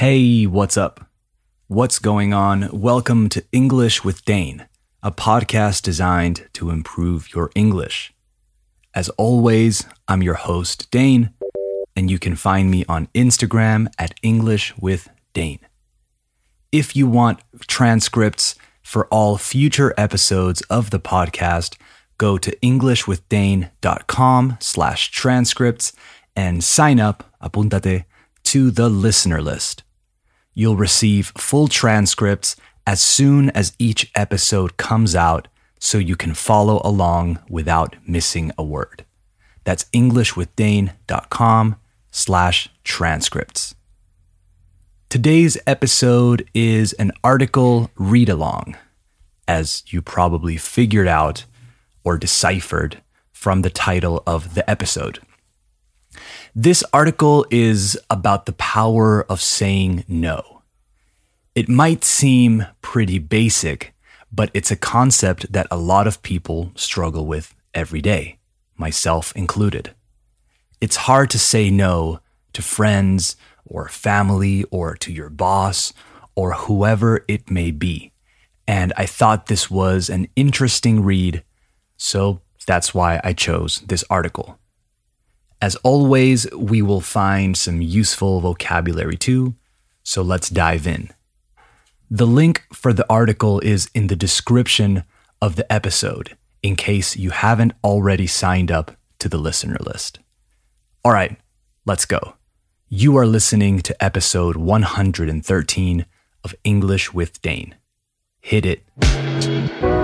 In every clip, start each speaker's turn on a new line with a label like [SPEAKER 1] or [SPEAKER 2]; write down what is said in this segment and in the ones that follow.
[SPEAKER 1] Hey, what's up? What's going on? Welcome to English with Dane, a podcast designed to improve your English. As always, I'm your host, Dane, and you can find me on Instagram at English with Dane. If you want transcripts for all future episodes of the podcast, go to englishwithdane.com slash transcripts and sign up, apuntate, to the listener list. You'll receive full transcripts as soon as each episode comes out so you can follow along without missing a word. That's englishwithdane.com slash transcripts. Today's episode is an article read along, as you probably figured out or deciphered from the title of the episode. This article is about the power of saying no. It might seem pretty basic, but it's a concept that a lot of people struggle with every day, myself included. It's hard to say no to friends or family or to your boss or whoever it may be. And I thought this was an interesting read, so that's why I chose this article. As always, we will find some useful vocabulary too, so let's dive in. The link for the article is in the description of the episode in case you haven't already signed up to the listener list. All right, let's go. You are listening to episode 113 of English with Dane. Hit it.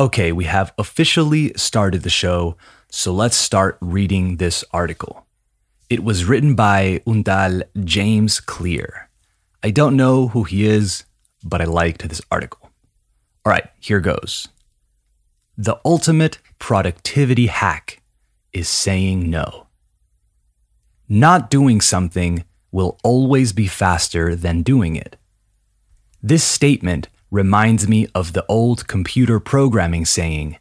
[SPEAKER 1] Okay, we have officially started the show, so let's start reading this article. It was written by Undal James Clear. I don't know who he is, but I liked this article. All right, here goes. The ultimate productivity hack is saying no. Not doing something will always be faster than doing it. This statement reminds me of the old computer programming saying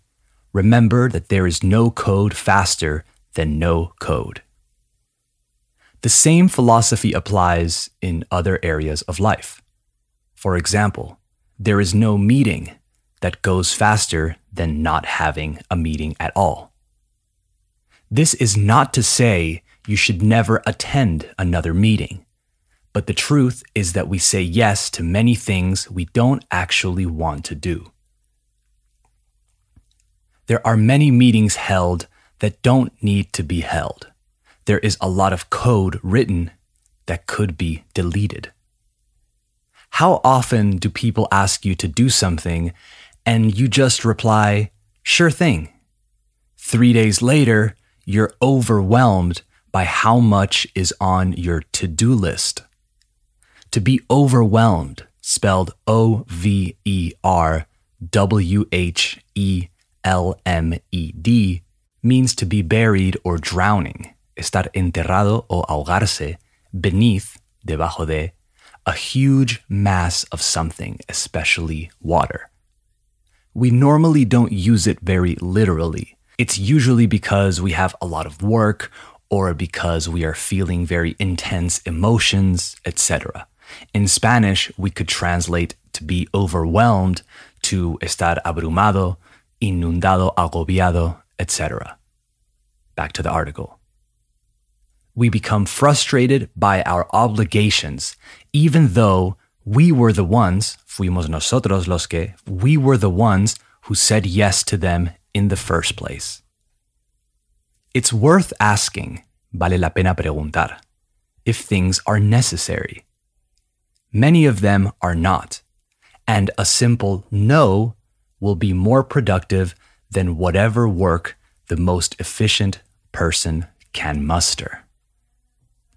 [SPEAKER 1] remember that there is no code faster than no code. The same philosophy applies in other areas of life. For example, there is no meeting that goes faster than not having a meeting at all. This is not to say you should never attend another meeting. But the truth is that we say yes to many things we don't actually want to do. There are many meetings held that don't need to be held. There is a lot of code written that could be deleted. How often do people ask you to do something and you just reply, sure thing? Three days later, you're overwhelmed by how much is on your to do list. To be overwhelmed, spelled O V E R W H E L M E D, means to be buried or drowning, estar enterrado o ahogarse, beneath, debajo de, a huge mass of something, especially water. We normally don't use it very literally. It's usually because we have a lot of work or because we are feeling very intense emotions, etc. In Spanish, we could translate to be overwhelmed to estar abrumado, inundado, agobiado, etc. Back to the article. We become frustrated by our obligations, even though we were the ones, fuimos nosotros los que, we were the ones who said yes to them in the first place. It's worth asking, vale la pena preguntar, if things are necessary. Many of them are not. And a simple no will be more productive than whatever work the most efficient person can muster.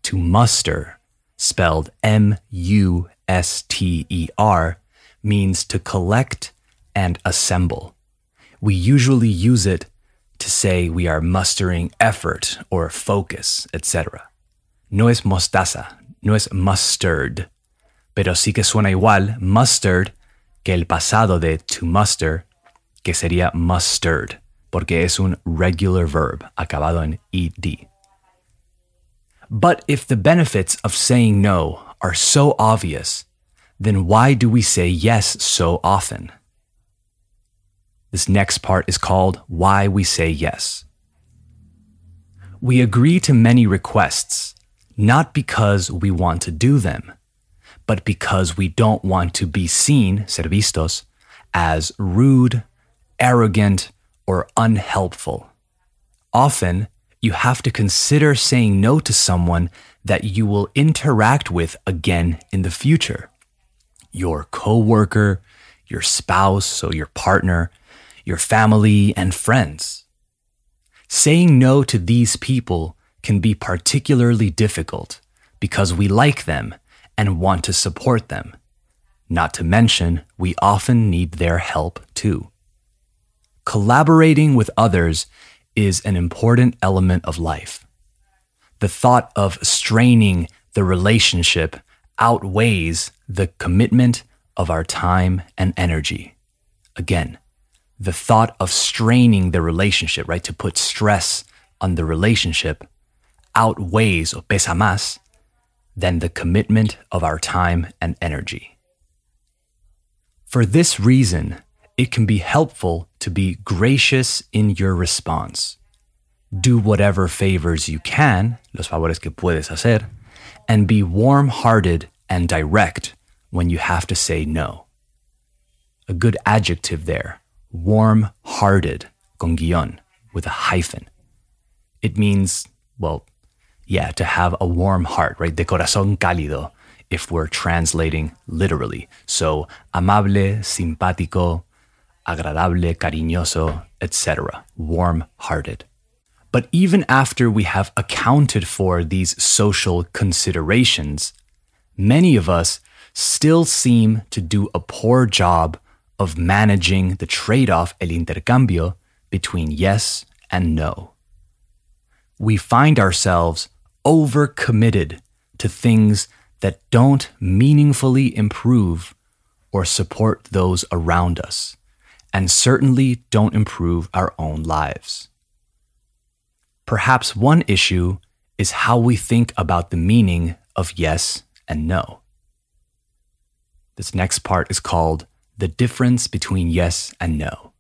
[SPEAKER 1] To muster, spelled M U S T E R, means to collect and assemble, we usually use it to say we are mustering effort or focus, etc. No es mostaza, no es mustard, pero sí que suena igual mustard que el pasado de to muster, que sería mustard, porque es un regular verb acabado en ed. But if the benefits of saying no are so obvious, then why do we say yes so often? This next part is called Why We Say Yes. We agree to many requests, not because we want to do them, but because we don't want to be seen, ser vistos, as rude, arrogant, or unhelpful. Often, you have to consider saying no to someone that you will interact with again in the future. Your coworker, your spouse, so your partner, your family, and friends. Saying no to these people can be particularly difficult because we like them and want to support them. Not to mention, we often need their help too. Collaborating with others is an important element of life. The thought of straining the relationship outweighs the commitment of our time and energy. Again, the thought of straining the relationship, right, to put stress on the relationship outweighs or pesa más than the commitment of our time and energy. For this reason, it can be helpful to be gracious in your response. Do whatever favors you can, los favores que puedes hacer, and be warm hearted and direct when you have to say no. A good adjective there warm hearted, con guion, with a hyphen. It means, well, yeah, to have a warm heart, right? De corazón cálido, if we're translating literally. So, amable, simpático, agradable, cariñoso, etc. Warm hearted. But even after we have accounted for these social considerations, many of us still seem to do a poor job of managing the trade off, el intercambio, between yes and no. We find ourselves overcommitted to things that don't meaningfully improve or support those around us, and certainly don't improve our own lives. Perhaps one issue is how we think about the meaning of yes and no. This next part is called the difference between yes and no.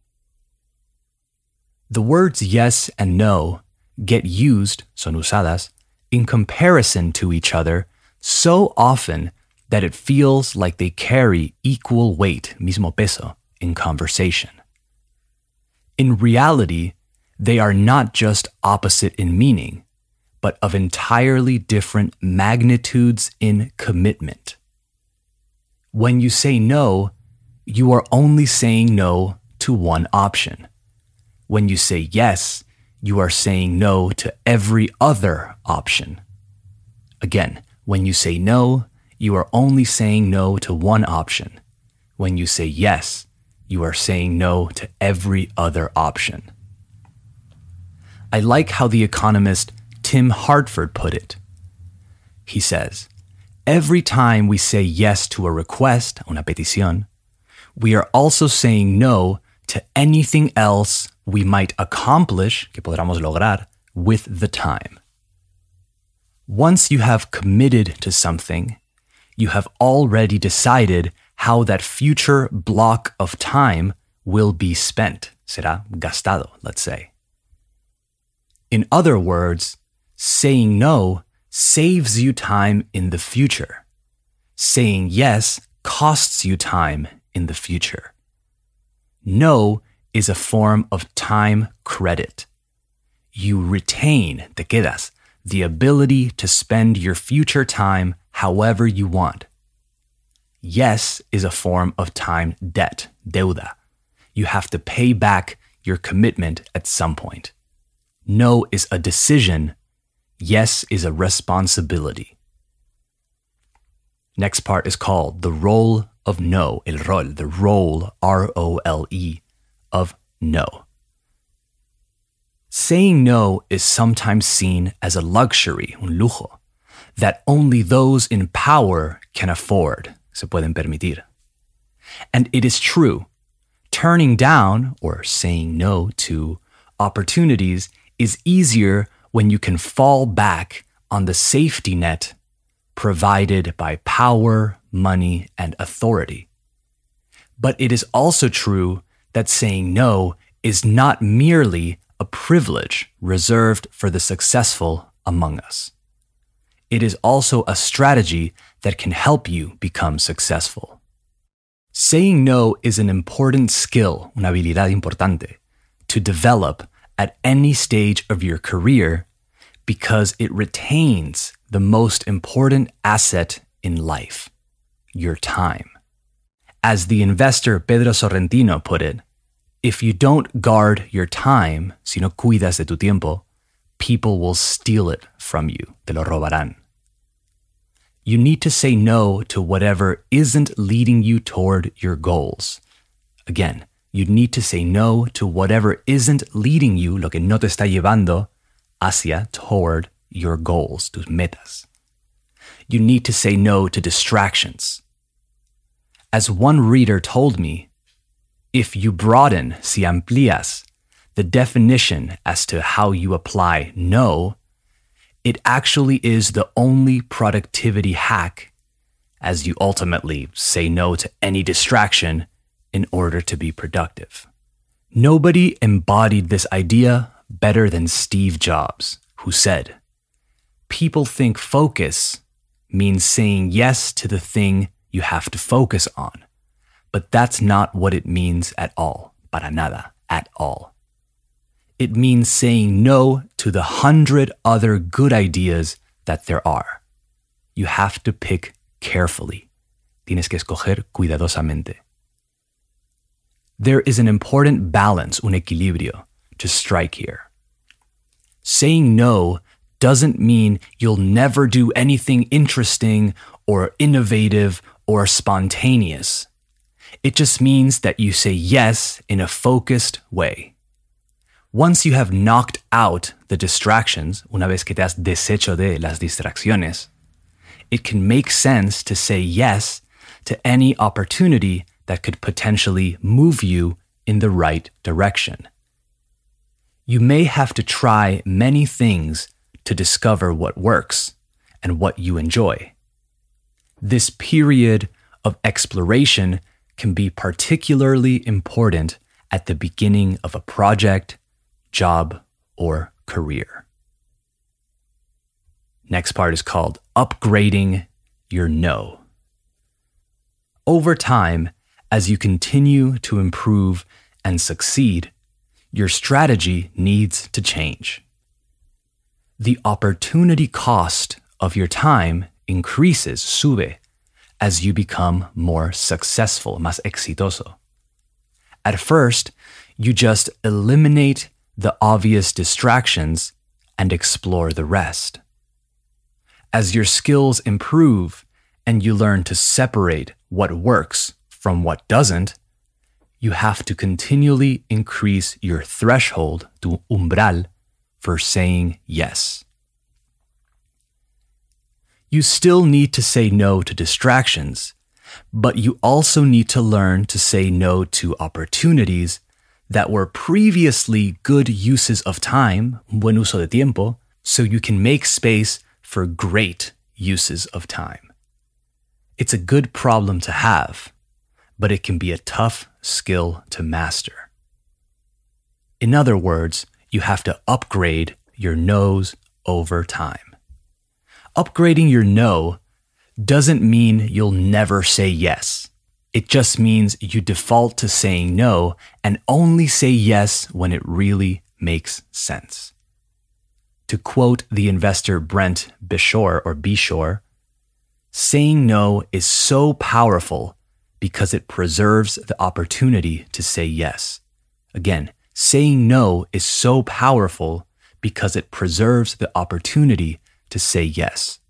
[SPEAKER 1] The words yes and no get used, son usadas, in comparison to each other so often that it feels like they carry equal weight, mismo peso, in conversation. In reality, they are not just opposite in meaning, but of entirely different magnitudes in commitment. When you say no, you are only saying no to one option. When you say yes, you are saying no to every other option. Again, when you say no, you are only saying no to one option. When you say yes, you are saying no to every other option. I like how the economist Tim Harford put it. He says, Every time we say yes to a request, una petición, we are also saying no to anything else we might accomplish, que podamos lograr, with the time. Once you have committed to something, you have already decided how that future block of time will be spent. Será gastado, let's say. In other words, saying no saves you time in the future. Saying yes costs you time in the future. No is a form of time credit. You retain, te quedas, the ability to spend your future time however you want. Yes is a form of time debt, deuda. You have to pay back your commitment at some point. No is a decision. Yes is a responsibility. Next part is called the role of no, el rol, the role, R O L E, of no. Saying no is sometimes seen as a luxury, un lujo, that only those in power can afford, se pueden permitir. And it is true. Turning down or saying no to opportunities is easier when you can fall back on the safety net provided by power, money, and authority. But it is also true that saying no is not merely a privilege reserved for the successful among us. It is also a strategy that can help you become successful. Saying no is an important skill, una habilidad importante, to develop at any stage of your career because it retains the most important asset in life your time. As the investor Pedro Sorrentino put it, if you don't guard your time, si no cuidas de tu tiempo, people will steal it from you, te lo robarán. You need to say no to whatever isn't leading you toward your goals. Again, you need to say no to whatever isn't leading you, lo que no te está llevando hacia, toward your goals, tus metas. You need to say no to distractions. As one reader told me, if you broaden, si amplías, the definition as to how you apply no, it actually is the only productivity hack as you ultimately say no to any distraction in order to be productive. Nobody embodied this idea better than Steve Jobs, who said, People think focus means saying yes to the thing you have to focus on. But that's not what it means at all. Para nada. At all. It means saying no to the hundred other good ideas that there are. You have to pick carefully. Tienes que escoger cuidadosamente. There is an important balance, un equilibrio, to strike here. Saying no doesn't mean you'll never do anything interesting or innovative or spontaneous. It just means that you say yes in a focused way. Once you have knocked out the distractions, una vez que te has deshecho de las distracciones, it can make sense to say yes to any opportunity that could potentially move you in the right direction. You may have to try many things to discover what works and what you enjoy. This period of exploration can be particularly important at the beginning of a project, job, or career. Next part is called upgrading your no. Over time, as you continue to improve and succeed, your strategy needs to change. The opportunity cost of your time increases, sube, as you become more successful, más exitoso. At first, you just eliminate the obvious distractions and explore the rest. As your skills improve and you learn to separate what works from what doesn't, you have to continually increase your threshold to umbral for saying yes. You still need to say no to distractions, but you also need to learn to say no to opportunities that were previously good uses of time, buen uso de tiempo, so you can make space for great uses of time. It's a good problem to have, but it can be a tough skill to master. In other words, you have to upgrade your nose over time. Upgrading your no doesn't mean you'll never say yes. It just means you default to saying no and only say yes when it really makes sense. To quote the investor Brent Beshore or Bishore, saying no is so powerful because it preserves the opportunity to say yes. Again, saying no is so powerful because it preserves the opportunity to say yes.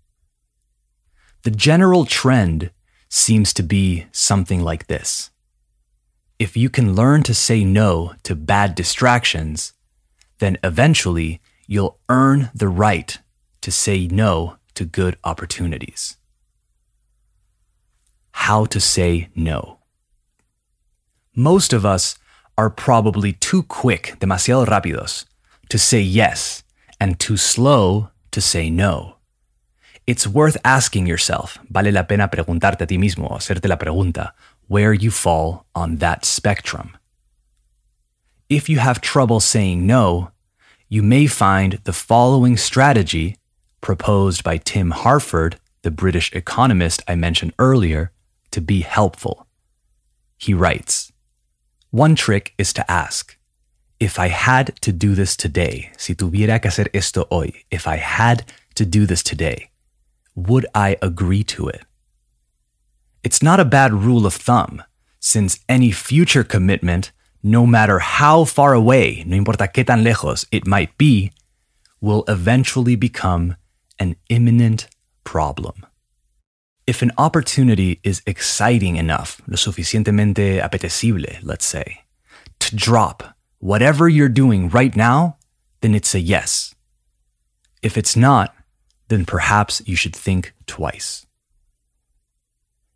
[SPEAKER 1] The general trend seems to be something like this if you can learn to say no to bad distractions, then eventually you'll earn the right to say no to good opportunities. How to say no. Most of us are probably too quick, demasiado rápidos, to say yes and too slow to say no. It's worth asking yourself, vale la pena preguntarte a ti mismo, hacerte la pregunta, where you fall on that spectrum. If you have trouble saying no, you may find the following strategy proposed by Tim Harford, the British economist I mentioned earlier, to be helpful. He writes One trick is to ask, if I had to do this today, si tuviera que hacer esto hoy, if I had to do this today, would I agree to it? It's not a bad rule of thumb, since any future commitment, no matter how far away, no importa qué tan lejos it might be, will eventually become an imminent problem. If an opportunity is exciting enough, lo suficientemente apetecible, let's say, to drop whatever you're doing right now, then it's a yes. If it's not, then perhaps you should think twice.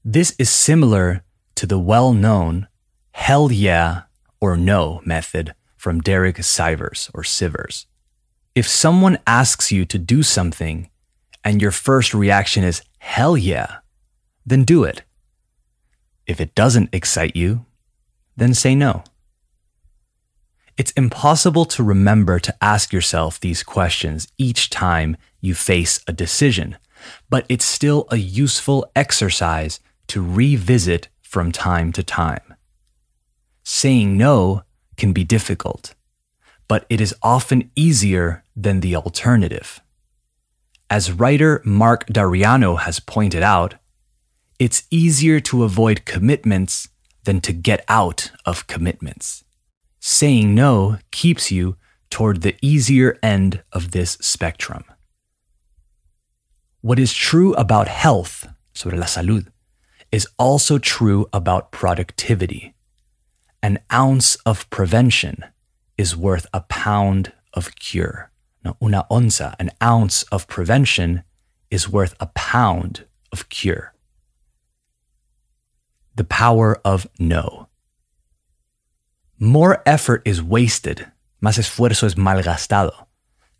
[SPEAKER 1] This is similar to the well known hell yeah or no method from Derek Sivers or Sivers. If someone asks you to do something and your first reaction is hell yeah, then do it. If it doesn't excite you, then say no. It's impossible to remember to ask yourself these questions each time you face a decision, but it's still a useful exercise to revisit from time to time. Saying no can be difficult, but it is often easier than the alternative. As writer Mark Dariano has pointed out, it's easier to avoid commitments than to get out of commitments saying no keeps you toward the easier end of this spectrum. What is true about health, sobre la salud, is also true about productivity. An ounce of prevention is worth a pound of cure. No, una onza, an ounce of prevention, is worth a pound of cure. The power of no. More effort is wasted, más esfuerzo es malgastado,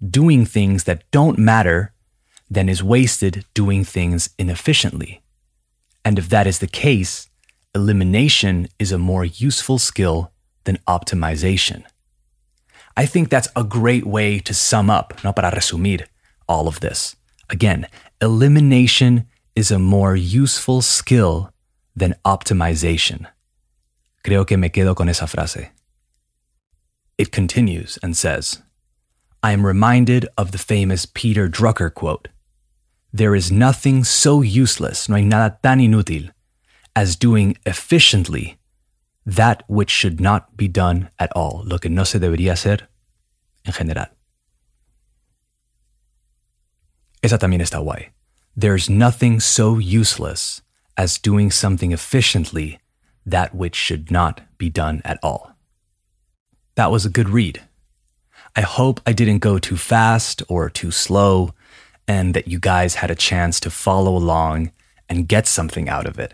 [SPEAKER 1] doing things that don't matter than is wasted doing things inefficiently. And if that is the case, elimination is a more useful skill than optimization. I think that's a great way to sum up, no para resumir, all of this. Again, elimination is a more useful skill than optimization. Creo que me quedo con esa frase. It continues and says, I am reminded of the famous Peter Drucker quote There is nothing so useless, no hay nada tan inútil, as doing efficiently that which should not be done at all, lo que no se debería hacer en general. Esa también está guay. There's nothing so useless as doing something efficiently that which should not be done at all. That was a good read. I hope I didn't go too fast or too slow, and that you guys had a chance to follow along and get something out of it.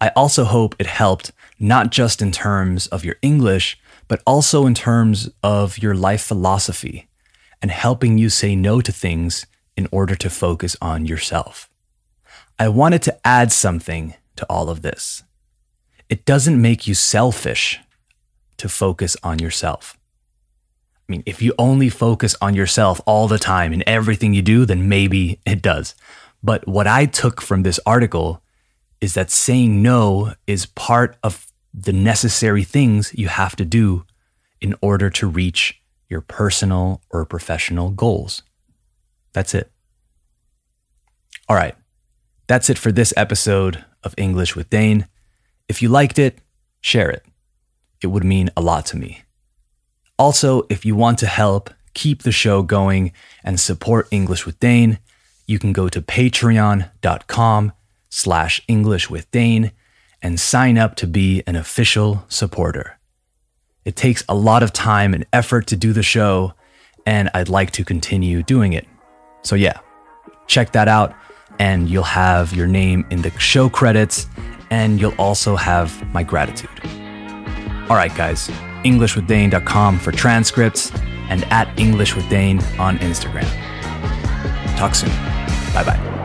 [SPEAKER 1] I also hope it helped not just in terms of your English, but also in terms of your life philosophy and helping you say no to things in order to focus on yourself. I wanted to add something to all of this. It doesn't make you selfish to focus on yourself. I mean, if you only focus on yourself all the time in everything you do, then maybe it does. But what I took from this article is that saying no is part of the necessary things you have to do in order to reach your personal or professional goals. That's it. All right. That's it for this episode of English with Dane. If you liked it, share it. It would mean a lot to me. Also, if you want to help keep the show going and support English with Dane, you can go to patreon.com slash English with Dane and sign up to be an official supporter. It takes a lot of time and effort to do the show, and I'd like to continue doing it. So, yeah, check that out, and you'll have your name in the show credits and you'll also have my gratitude. All right, guys, EnglishwithDane.com for transcripts and at EnglishwithDane on Instagram. Talk soon. Bye bye.